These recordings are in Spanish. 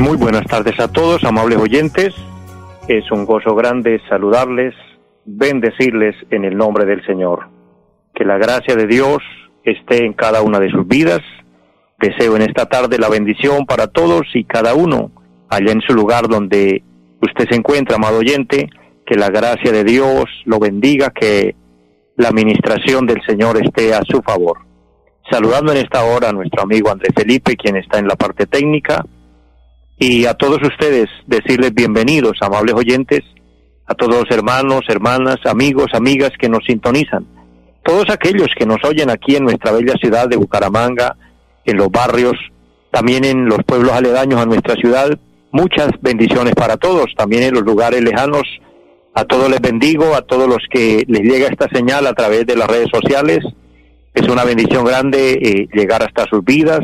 Muy buenas tardes a todos, amables oyentes. Es un gozo grande saludarles, bendecirles en el nombre del Señor. Que la gracia de Dios esté en cada una de sus vidas. Deseo en esta tarde la bendición para todos y cada uno allá en su lugar donde usted se encuentra, amado oyente que la gracia de Dios lo bendiga, que la administración del Señor esté a su favor. Saludando en esta hora a nuestro amigo Andrés Felipe, quien está en la parte técnica, y a todos ustedes decirles bienvenidos, amables oyentes, a todos los hermanos, hermanas, amigos, amigas que nos sintonizan, todos aquellos que nos oyen aquí en nuestra bella ciudad de Bucaramanga, en los barrios, también en los pueblos aledaños a nuestra ciudad, muchas bendiciones para todos, también en los lugares lejanos a todos les bendigo, a todos los que les llega esta señal a través de las redes sociales. Es una bendición grande eh, llegar hasta sus vidas,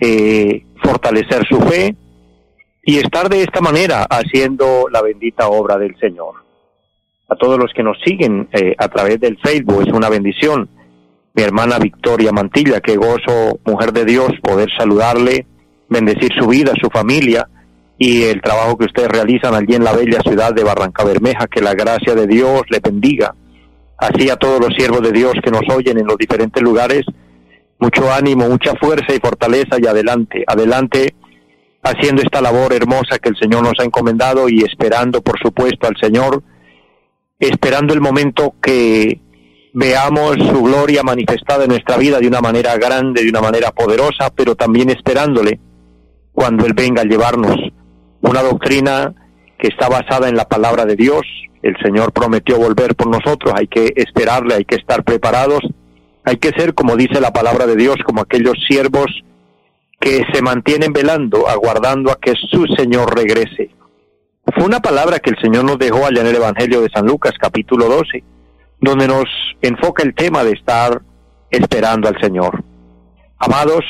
eh, fortalecer su fe y estar de esta manera haciendo la bendita obra del Señor. A todos los que nos siguen eh, a través del Facebook es una bendición. Mi hermana Victoria Mantilla, qué gozo, mujer de Dios, poder saludarle, bendecir su vida, su familia y el trabajo que ustedes realizan allí en la bella ciudad de Barranca Bermeja, que la gracia de Dios le bendiga. Así a todos los siervos de Dios que nos oyen en los diferentes lugares, mucho ánimo, mucha fuerza y fortaleza y adelante, adelante haciendo esta labor hermosa que el Señor nos ha encomendado y esperando, por supuesto, al Señor, esperando el momento que veamos su gloria manifestada en nuestra vida de una manera grande, de una manera poderosa, pero también esperándole cuando Él venga a llevarnos una doctrina que está basada en la palabra de Dios. El Señor prometió volver por nosotros, hay que esperarle, hay que estar preparados, hay que ser, como dice la palabra de Dios, como aquellos siervos que se mantienen velando, aguardando a que su Señor regrese. Fue una palabra que el Señor nos dejó allá en el Evangelio de San Lucas, capítulo 12, donde nos enfoca el tema de estar esperando al Señor. Amados,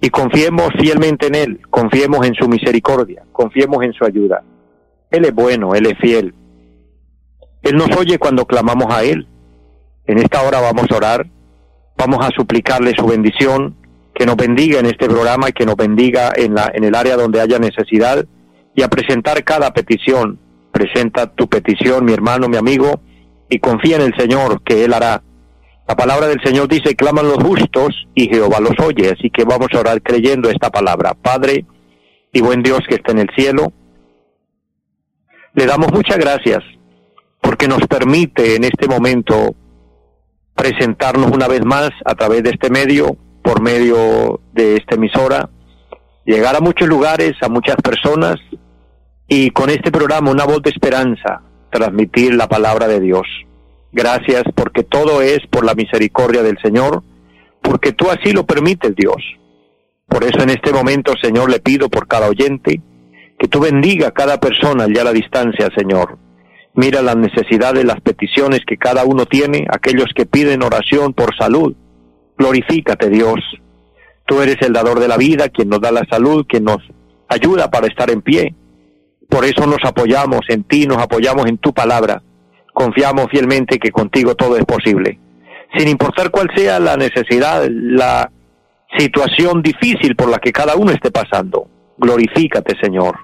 y confiemos fielmente en Él, confiemos en su misericordia, confiemos en su ayuda. Él es bueno, Él es fiel. Él nos oye cuando clamamos a Él. En esta hora vamos a orar, vamos a suplicarle su bendición, que nos bendiga en este programa y que nos bendiga en, la, en el área donde haya necesidad y a presentar cada petición. Presenta tu petición, mi hermano, mi amigo, y confía en el Señor que Él hará la palabra del Señor dice, claman los justos y Jehová los oye. Así que vamos a orar creyendo esta palabra. Padre y buen Dios que está en el cielo, le damos muchas gracias porque nos permite en este momento presentarnos una vez más a través de este medio, por medio de esta emisora, llegar a muchos lugares, a muchas personas y con este programa una voz de esperanza, transmitir la palabra de Dios. Gracias porque todo es por la misericordia del Señor, porque tú así lo permites, Dios. Por eso en este momento, Señor, le pido por cada oyente que tú bendiga a cada persona allá a la distancia, Señor. Mira las necesidades, las peticiones que cada uno tiene, aquellos que piden oración por salud. Glorifícate, Dios. Tú eres el dador de la vida, quien nos da la salud, quien nos ayuda para estar en pie. Por eso nos apoyamos en ti, nos apoyamos en tu palabra confiamos fielmente que contigo todo es posible. Sin importar cuál sea la necesidad, la situación difícil por la que cada uno esté pasando, glorifícate, Señor.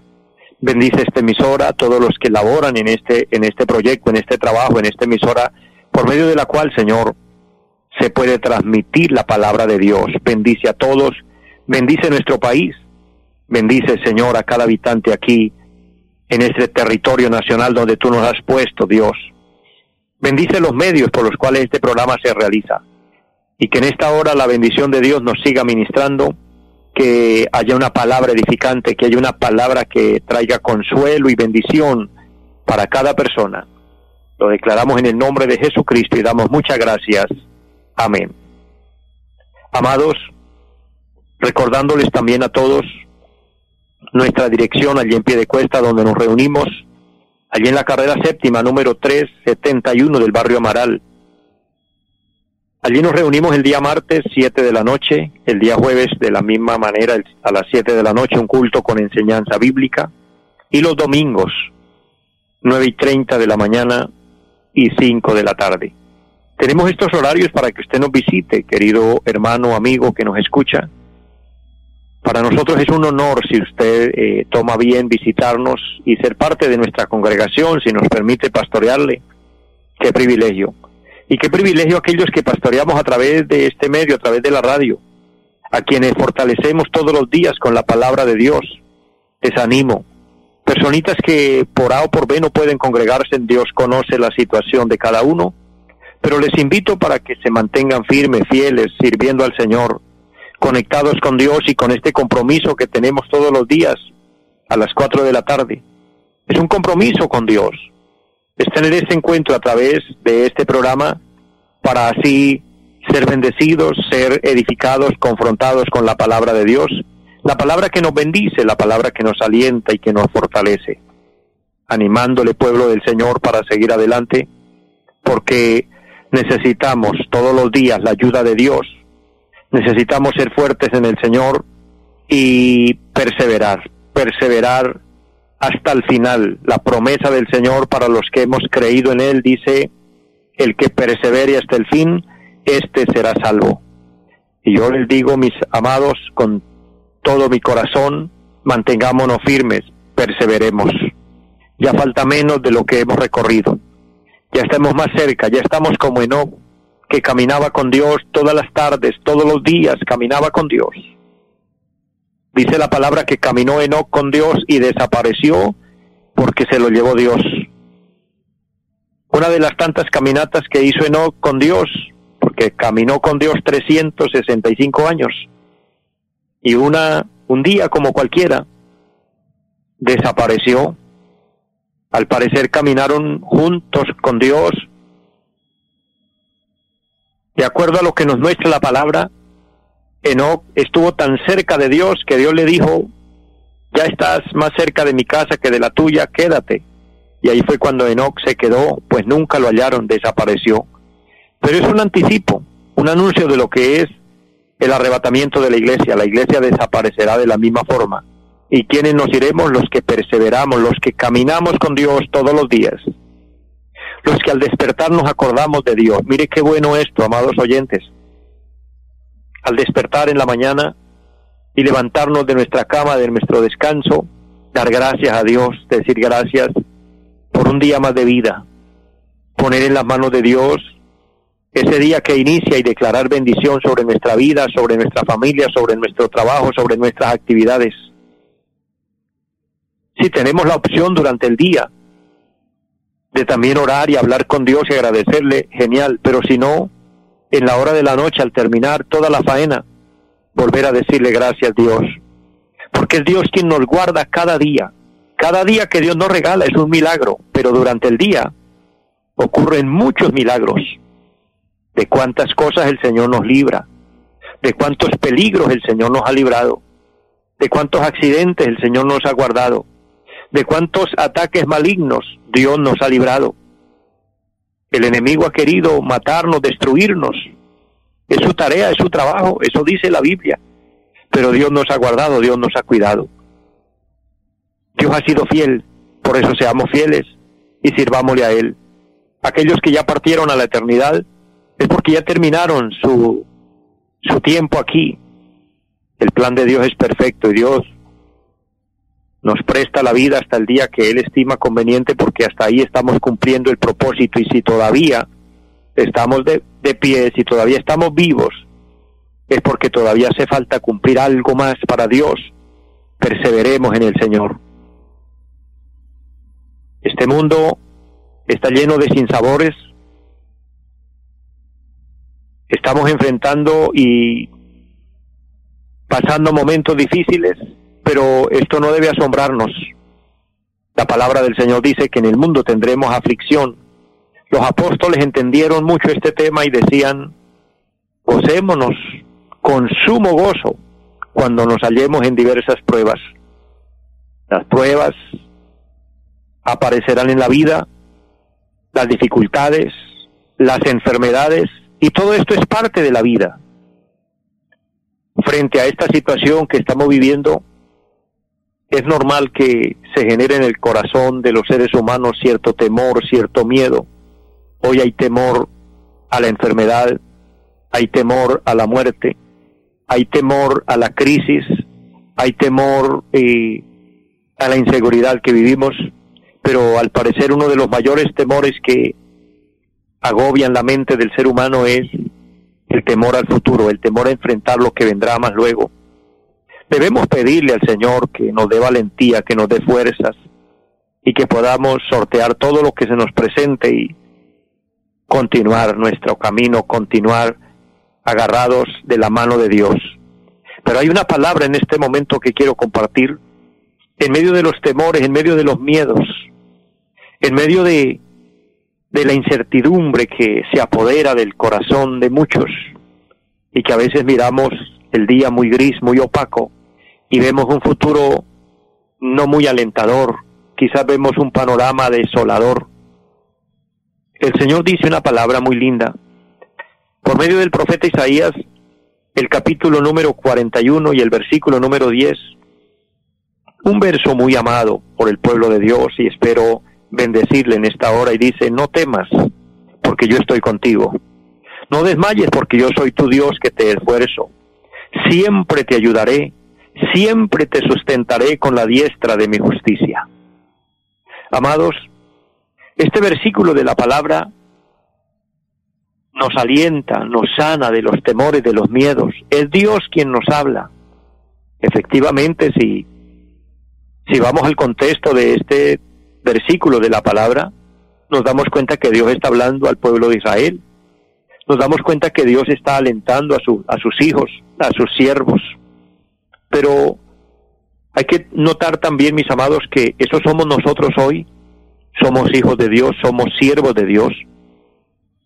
Bendice esta emisora, todos los que laboran en este, en este proyecto, en este trabajo, en esta emisora, por medio de la cual, Señor, se puede transmitir la palabra de Dios. Bendice a todos, bendice nuestro país, bendice, Señor, a cada habitante aquí, en este territorio nacional donde tú nos has puesto, Dios. Bendice los medios por los cuales este programa se realiza y que en esta hora la bendición de Dios nos siga ministrando, que haya una palabra edificante, que haya una palabra que traiga consuelo y bendición para cada persona. Lo declaramos en el nombre de Jesucristo y damos muchas gracias. Amén. Amados, recordándoles también a todos nuestra dirección allí en pie de cuesta donde nos reunimos, allí en la carrera séptima número 371 del barrio Amaral. Allí nos reunimos el día martes 7 de la noche, el día jueves de la misma manera a las 7 de la noche un culto con enseñanza bíblica y los domingos 9 y 30 de la mañana y 5 de la tarde. Tenemos estos horarios para que usted nos visite, querido hermano, amigo que nos escucha. Para nosotros es un honor si usted eh, toma bien visitarnos y ser parte de nuestra congregación, si nos permite pastorearle. Qué privilegio. Y qué privilegio aquellos que pastoreamos a través de este medio, a través de la radio, a quienes fortalecemos todos los días con la palabra de Dios. Les animo, personitas que por A o por B no pueden congregarse, Dios conoce la situación de cada uno, pero les invito para que se mantengan firmes, fieles, sirviendo al Señor, conectados con Dios y con este compromiso que tenemos todos los días a las 4 de la tarde. Es un compromiso con Dios, es tener este encuentro a través de este programa para así ser bendecidos, ser edificados, confrontados con la palabra de Dios la palabra que nos bendice, la palabra que nos alienta y que nos fortalece, animándole pueblo del Señor para seguir adelante, porque necesitamos todos los días la ayuda de Dios, necesitamos ser fuertes en el Señor y perseverar, perseverar hasta el final. La promesa del Señor para los que hemos creído en Él dice, el que persevere hasta el fin, éste será salvo. Y yo les digo, mis amados, con todo mi corazón, mantengámonos firmes, perseveremos. Ya falta menos de lo que hemos recorrido. Ya estamos más cerca, ya estamos como Enoch, que caminaba con Dios todas las tardes, todos los días, caminaba con Dios. Dice la palabra que caminó Enoch con Dios y desapareció porque se lo llevó Dios. Una de las tantas caminatas que hizo Enoch con Dios, porque caminó con Dios 365 años, y una un día como cualquiera desapareció. Al parecer caminaron juntos con Dios. De acuerdo a lo que nos muestra la palabra, Enoch estuvo tan cerca de Dios que Dios le dijo, ya estás más cerca de mi casa que de la tuya, quédate. Y ahí fue cuando Enoch se quedó, pues nunca lo hallaron, desapareció. Pero es un anticipo, un anuncio de lo que es el arrebatamiento de la iglesia. La iglesia desaparecerá de la misma forma. ¿Y quiénes nos iremos? Los que perseveramos, los que caminamos con Dios todos los días. Los que al despertar nos acordamos de Dios. Mire qué bueno esto, amados oyentes. Al despertar en la mañana y levantarnos de nuestra cama, de nuestro descanso, dar gracias a Dios, decir gracias por un día más de vida, poner en las manos de Dios ese día que inicia y declarar bendición sobre nuestra vida, sobre nuestra familia, sobre nuestro trabajo, sobre nuestras actividades. Si tenemos la opción durante el día de también orar y hablar con Dios y agradecerle, genial, pero si no, en la hora de la noche al terminar toda la faena, volver a decirle gracias Dios, porque es Dios quien nos guarda cada día. Cada día que Dios nos regala es un milagro, pero durante el día ocurren muchos milagros. De cuántas cosas el Señor nos libra, de cuántos peligros el Señor nos ha librado, de cuántos accidentes el Señor nos ha guardado, de cuántos ataques malignos Dios nos ha librado. El enemigo ha querido matarnos, destruirnos. Es su tarea, es su trabajo, eso dice la Biblia. Pero Dios nos ha guardado, Dios nos ha cuidado. Dios ha sido fiel, por eso seamos fieles y sirvámosle a Él. Aquellos que ya partieron a la eternidad, es porque ya terminaron su, su tiempo aquí. El plan de Dios es perfecto y Dios nos presta la vida hasta el día que Él estima conveniente porque hasta ahí estamos cumpliendo el propósito y si todavía estamos de, de pie, si todavía estamos vivos, es porque todavía hace falta cumplir algo más para Dios. Perseveremos en el Señor. Este mundo está lleno de sinsabores, estamos enfrentando y pasando momentos difíciles, pero esto no debe asombrarnos. La palabra del Señor dice que en el mundo tendremos aflicción, los apóstoles entendieron mucho este tema y decían, gocémonos con sumo gozo cuando nos hallemos en diversas pruebas. Las pruebas aparecerán en la vida, las dificultades, las enfermedades, y todo esto es parte de la vida. Frente a esta situación que estamos viviendo, es normal que se genere en el corazón de los seres humanos cierto temor, cierto miedo. Hoy hay temor a la enfermedad, hay temor a la muerte, hay temor a la crisis, hay temor eh, a la inseguridad que vivimos, pero al parecer uno de los mayores temores que agobian la mente del ser humano es el temor al futuro, el temor a enfrentar lo que vendrá más luego. Debemos pedirle al Señor que nos dé valentía, que nos dé fuerzas y que podamos sortear todo lo que se nos presente y continuar nuestro camino, continuar agarrados de la mano de Dios. Pero hay una palabra en este momento que quiero compartir. En medio de los temores, en medio de los miedos, en medio de, de la incertidumbre que se apodera del corazón de muchos y que a veces miramos el día muy gris, muy opaco y vemos un futuro no muy alentador, quizás vemos un panorama desolador. El Señor dice una palabra muy linda por medio del profeta Isaías, el capítulo número 41 y el versículo número 10, un verso muy amado por el pueblo de Dios y espero bendecirle en esta hora y dice, no temas, porque yo estoy contigo. No desmayes, porque yo soy tu Dios que te esfuerzo. Siempre te ayudaré, siempre te sustentaré con la diestra de mi justicia. Amados, este versículo de la palabra nos alienta, nos sana de los temores, de los miedos. Es Dios quien nos habla. Efectivamente, si, si vamos al contexto de este versículo de la palabra, nos damos cuenta que Dios está hablando al pueblo de Israel. Nos damos cuenta que Dios está alentando a, a sus hijos, a sus siervos. Pero hay que notar también, mis amados, que eso somos nosotros hoy. Somos hijos de Dios, somos siervos de Dios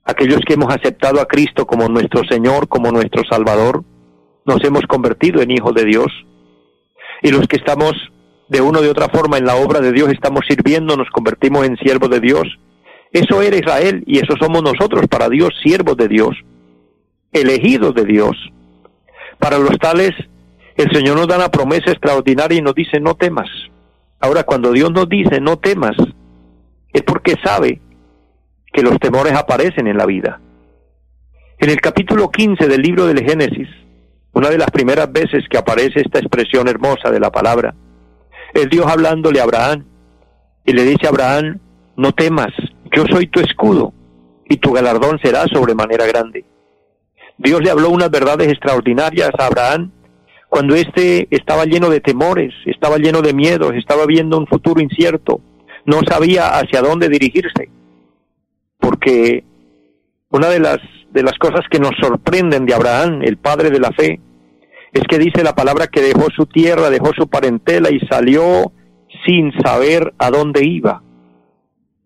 aquellos que hemos aceptado a Cristo como nuestro Señor, como nuestro Salvador, nos hemos convertido en hijos de Dios. Y los que estamos de una de otra forma en la obra de Dios, estamos sirviendo, nos convertimos en siervos de Dios. Eso era Israel y eso somos nosotros para Dios, siervos de Dios, elegidos de Dios. Para los tales, el Señor nos da una promesa extraordinaria y nos dice, no temas. Ahora, cuando Dios nos dice, no temas, es porque sabe que los temores aparecen en la vida. En el capítulo 15 del libro del Génesis, una de las primeras veces que aparece esta expresión hermosa de la palabra, es Dios hablándole a Abraham y le dice a Abraham, no temas, yo soy tu escudo y tu galardón será sobremanera grande. Dios le habló unas verdades extraordinarias a Abraham cuando éste estaba lleno de temores, estaba lleno de miedos, estaba viendo un futuro incierto, no sabía hacia dónde dirigirse porque una de las, de las cosas que nos sorprenden de Abraham, el padre de la fe, es que dice la palabra que dejó su tierra, dejó su parentela y salió sin saber a dónde iba.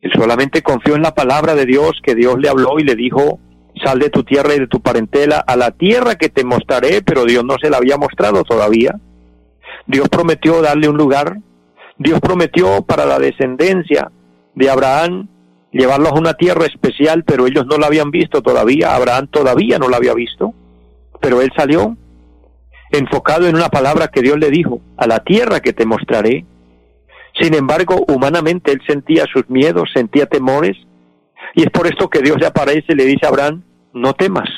Él solamente confió en la palabra de Dios, que Dios le habló y le dijo, sal de tu tierra y de tu parentela a la tierra que te mostraré, pero Dios no se la había mostrado todavía. Dios prometió darle un lugar, Dios prometió para la descendencia de Abraham llevarlos a una tierra especial, pero ellos no la habían visto todavía, Abraham todavía no la había visto, pero él salió enfocado en una palabra que Dios le dijo, a la tierra que te mostraré. Sin embargo, humanamente él sentía sus miedos, sentía temores, y es por esto que Dios le aparece y le dice a Abraham, no temas.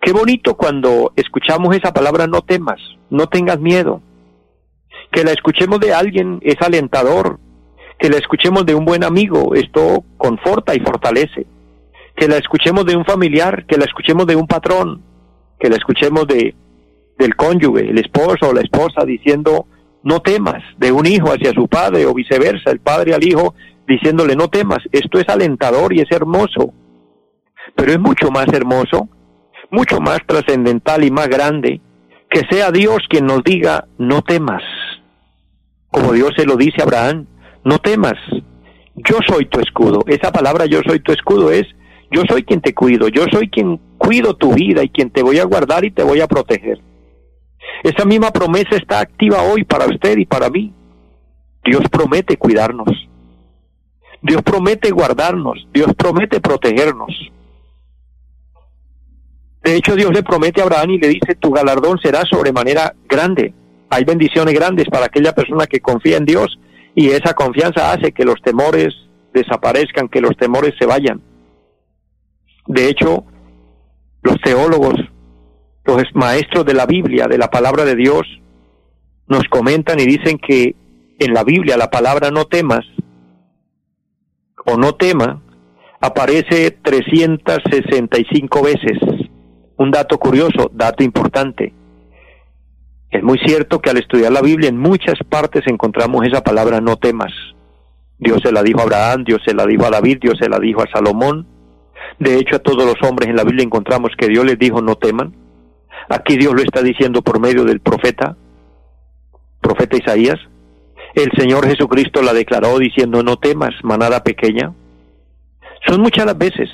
Qué bonito cuando escuchamos esa palabra, no temas, no tengas miedo. Que la escuchemos de alguien es alentador, que la escuchemos de un buen amigo, esto conforta y fortalece. Que la escuchemos de un familiar, que la escuchemos de un patrón, que la escuchemos de del cónyuge, el esposo o la esposa diciendo no temas, de un hijo hacia su padre o viceversa, el padre al hijo diciéndole no temas. Esto es alentador y es hermoso. Pero es mucho más hermoso, mucho más trascendental y más grande que sea Dios quien nos diga no temas. Como Dios se lo dice a Abraham, no temas, Yo soy tu escudo. Esa palabra yo soy tu escudo es yo soy quien te cuido, yo soy quien cuido tu vida y quien te voy a guardar y te voy a proteger. Esa misma promesa está activa hoy para usted y para mí. Dios promete cuidarnos. Dios promete guardarnos. Dios promete protegernos. De hecho, Dios le promete a Abraham y le dice, tu galardón será sobremanera grande. Hay bendiciones grandes para aquella persona que confía en Dios y esa confianza hace que los temores desaparezcan, que los temores se vayan. De hecho, los teólogos, los maestros de la Biblia, de la palabra de Dios, nos comentan y dicen que en la Biblia la palabra no temas o no tema aparece 365 veces. Un dato curioso, dato importante. Es muy cierto que al estudiar la Biblia en muchas partes encontramos esa palabra no temas. Dios se la dijo a Abraham, Dios se la dijo a David, Dios se la dijo a Salomón. De hecho, a todos los hombres en la Biblia encontramos que Dios les dijo no teman. Aquí Dios lo está diciendo por medio del profeta, profeta Isaías. El Señor Jesucristo la declaró diciendo no temas, manada pequeña. Son muchas las veces,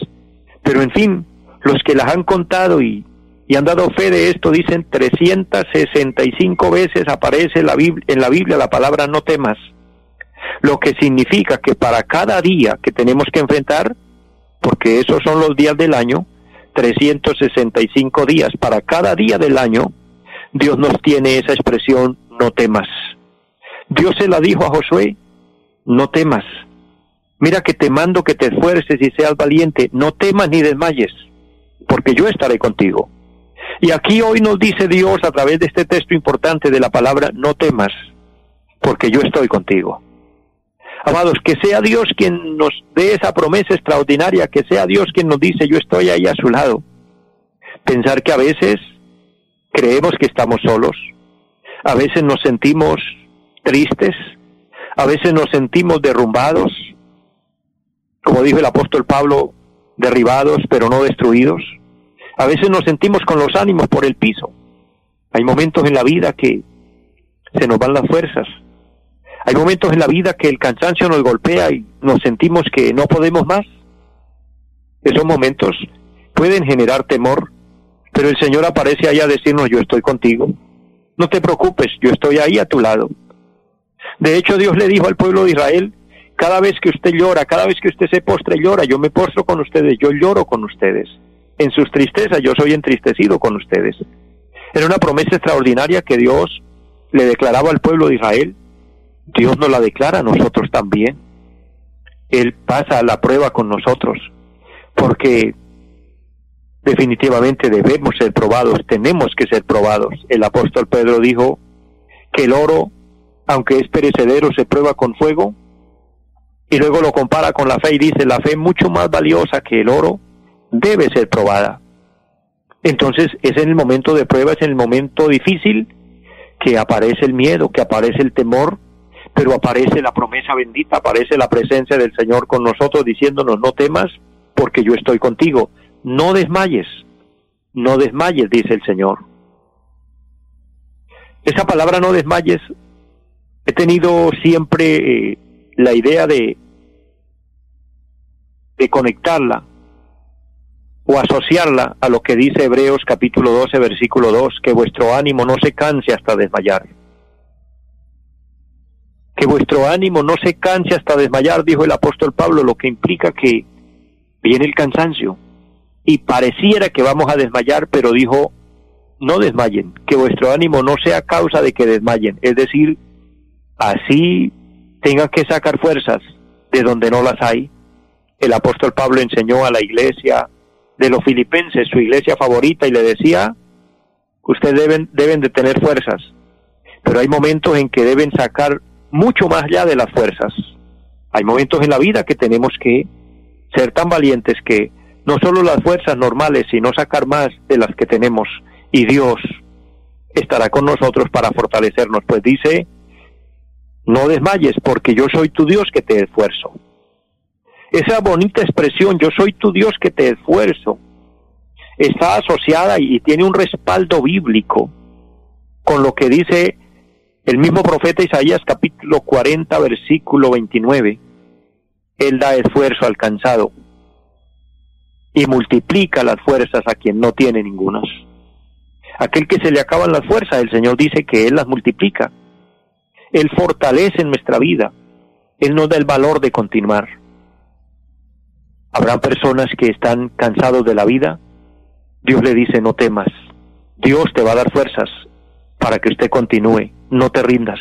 pero en fin, los que las han contado y y han dado fe de esto, dicen 365 veces aparece la, en la Biblia la palabra no temas, lo que significa que para cada día que tenemos que enfrentar, porque esos son los días del año, 365 días, para cada día del año, Dios nos tiene esa expresión no temas. Dios se la dijo a Josué, no temas. Mira que te mando que te esfuerces y seas valiente, no temas ni desmayes, porque yo estaré contigo. Y aquí hoy nos dice Dios a través de este texto importante de la palabra, no temas, porque yo estoy contigo. Amados, que sea Dios quien nos dé esa promesa extraordinaria, que sea Dios quien nos dice, yo estoy ahí a su lado. Pensar que a veces creemos que estamos solos, a veces nos sentimos tristes, a veces nos sentimos derrumbados, como dijo el apóstol Pablo, derribados pero no destruidos. A veces nos sentimos con los ánimos por el piso. Hay momentos en la vida que se nos van las fuerzas. Hay momentos en la vida que el cansancio nos golpea y nos sentimos que no podemos más. Esos momentos pueden generar temor, pero el Señor aparece ahí a decirnos, yo estoy contigo. No te preocupes, yo estoy ahí a tu lado. De hecho, Dios le dijo al pueblo de Israel, cada vez que usted llora, cada vez que usted se postre llora, yo me postro con ustedes, yo lloro con ustedes en sus tristezas yo soy entristecido con ustedes. Era una promesa extraordinaria que Dios le declaraba al pueblo de Israel. Dios nos la declara a nosotros también. Él pasa la prueba con nosotros, porque definitivamente debemos ser probados, tenemos que ser probados. El apóstol Pedro dijo que el oro, aunque es perecedero, se prueba con fuego, y luego lo compara con la fe y dice, la fe mucho más valiosa que el oro, debe ser probada. Entonces es en el momento de prueba, es en el momento difícil que aparece el miedo, que aparece el temor, pero aparece la promesa bendita, aparece la presencia del Señor con nosotros diciéndonos no temas porque yo estoy contigo, no desmayes, no desmayes, dice el Señor. Esa palabra no desmayes, he tenido siempre eh, la idea de, de conectarla o asociarla a lo que dice Hebreos capítulo 12 versículo 2, que vuestro ánimo no se canse hasta desmayar. Que vuestro ánimo no se canse hasta desmayar, dijo el apóstol Pablo, lo que implica que viene el cansancio y pareciera que vamos a desmayar, pero dijo, no desmayen, que vuestro ánimo no sea causa de que desmayen, es decir, así tengan que sacar fuerzas de donde no las hay. El apóstol Pablo enseñó a la iglesia de los filipenses, su iglesia favorita, y le decía, ustedes deben, deben de tener fuerzas, pero hay momentos en que deben sacar mucho más allá de las fuerzas. Hay momentos en la vida que tenemos que ser tan valientes que no solo las fuerzas normales, sino sacar más de las que tenemos. Y Dios estará con nosotros para fortalecernos. Pues dice, no desmayes porque yo soy tu Dios que te esfuerzo. Esa bonita expresión, yo soy tu Dios que te esfuerzo, está asociada y tiene un respaldo bíblico con lo que dice el mismo profeta Isaías capítulo 40 versículo 29. Él da esfuerzo al cansado y multiplica las fuerzas a quien no tiene ningunas. Aquel que se le acaban las fuerzas, el Señor dice que Él las multiplica. Él fortalece nuestra vida. Él nos da el valor de continuar. Habrá personas que están cansados de la vida. Dios le dice, no temas. Dios te va a dar fuerzas para que usted continúe. No te rindas.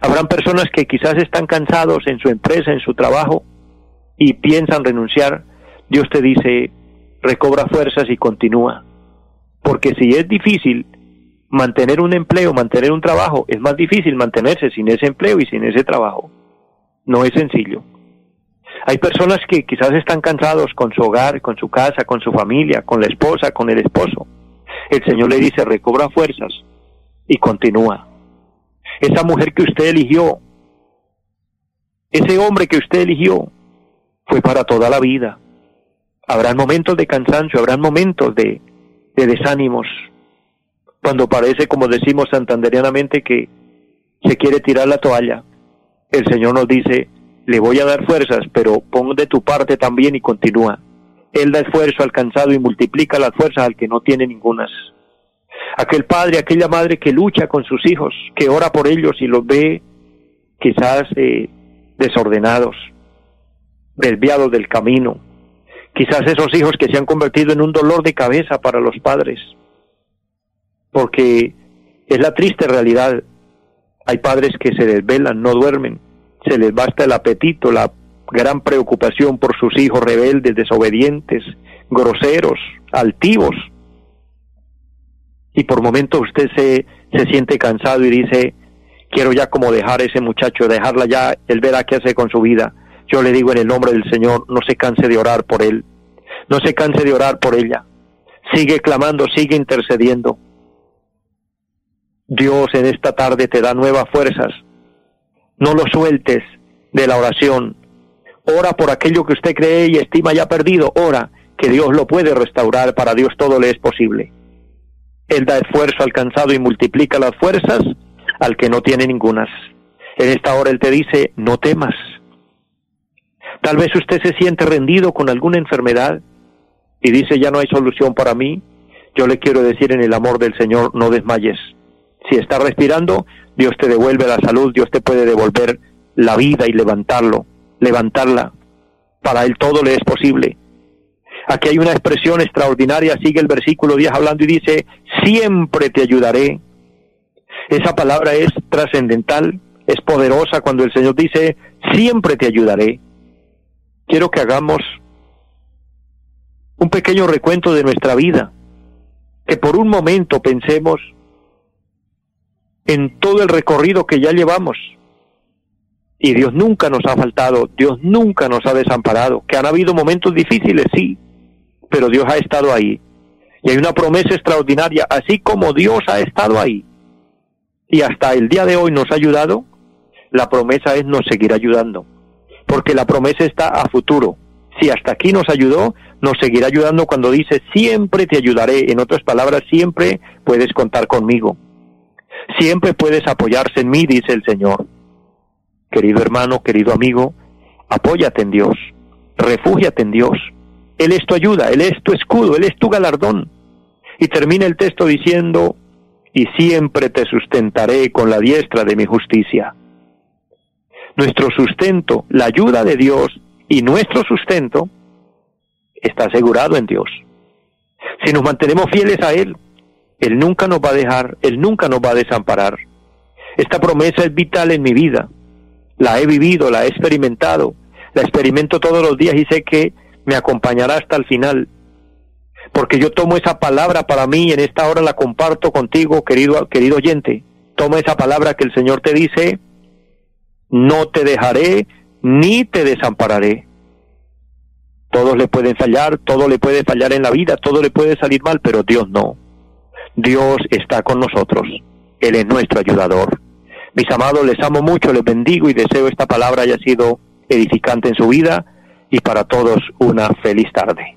Habrán personas que quizás están cansados en su empresa, en su trabajo, y piensan renunciar. Dios te dice, recobra fuerzas y continúa. Porque si es difícil mantener un empleo, mantener un trabajo, es más difícil mantenerse sin ese empleo y sin ese trabajo. No es sencillo. Hay personas que quizás están cansados con su hogar, con su casa, con su familia, con la esposa, con el esposo. El Señor le dice, recobra fuerzas y continúa. Esa mujer que usted eligió, ese hombre que usted eligió, fue para toda la vida. Habrán momentos de cansancio, habrán momentos de, de desánimos, cuando parece, como decimos santanderianamente, que se quiere tirar la toalla. El Señor nos dice, le voy a dar fuerzas, pero pon de tu parte también y continúa. Él da esfuerzo al cansado y multiplica las fuerzas al que no tiene ningunas. Aquel padre, aquella madre que lucha con sus hijos, que ora por ellos y los ve quizás eh, desordenados, desviados del camino, Quizás esos hijos que se han convertido en un dolor de cabeza para los padres, porque es la triste realidad. Hay padres que se desvelan, no duermen, se les basta el apetito, la gran preocupación por sus hijos rebeldes, desobedientes, groseros, altivos. Y por momentos usted se, se siente cansado y dice, quiero ya como dejar a ese muchacho, dejarla ya, él verá qué hace con su vida yo le digo en el nombre del Señor, no se canse de orar por él, no se canse de orar por ella. Sigue clamando, sigue intercediendo. Dios en esta tarde te da nuevas fuerzas. No lo sueltes de la oración. Ora por aquello que usted cree y estima ya perdido. Ora que Dios lo puede restaurar. Para Dios todo le es posible. Él da esfuerzo al cansado y multiplica las fuerzas al que no tiene ningunas. En esta hora Él te dice, no temas, Tal vez usted se siente rendido con alguna enfermedad y dice ya no hay solución para mí. Yo le quiero decir en el amor del Señor, no desmayes. Si está respirando, Dios te devuelve la salud, Dios te puede devolver la vida y levantarlo, levantarla. Para Él todo le es posible. Aquí hay una expresión extraordinaria, sigue el versículo 10 hablando y dice, siempre te ayudaré. Esa palabra es trascendental, es poderosa cuando el Señor dice, siempre te ayudaré quiero que hagamos un pequeño recuento de nuestra vida, que por un momento pensemos en todo el recorrido que ya llevamos. Y Dios nunca nos ha faltado, Dios nunca nos ha desamparado, que han habido momentos difíciles, sí, pero Dios ha estado ahí. Y hay una promesa extraordinaria, así como Dios ha estado ahí y hasta el día de hoy nos ha ayudado, la promesa es nos seguir ayudando porque la promesa está a futuro. Si hasta aquí nos ayudó, nos seguirá ayudando cuando dice, siempre te ayudaré. En otras palabras, siempre puedes contar conmigo. Siempre puedes apoyarse en mí, dice el Señor. Querido hermano, querido amigo, apóyate en Dios, refúgiate en Dios. Él es tu ayuda, Él es tu escudo, Él es tu galardón. Y termina el texto diciendo, y siempre te sustentaré con la diestra de mi justicia nuestro sustento, la ayuda de Dios y nuestro sustento está asegurado en Dios. Si nos mantenemos fieles a Él, Él nunca nos va a dejar, Él nunca nos va a desamparar. Esta promesa es vital en mi vida. La he vivido, la he experimentado, la experimento todos los días y sé que me acompañará hasta el final. Porque yo tomo esa palabra para mí y en esta hora la comparto contigo, querido, querido oyente. Toma esa palabra que el Señor te dice, no te dejaré ni te desampararé. Todos le pueden fallar, todo le puede fallar en la vida, todo le puede salir mal, pero Dios no. Dios está con nosotros. Él es nuestro ayudador. Mis amados, les amo mucho, les bendigo y deseo esta palabra haya sido edificante en su vida y para todos una feliz tarde.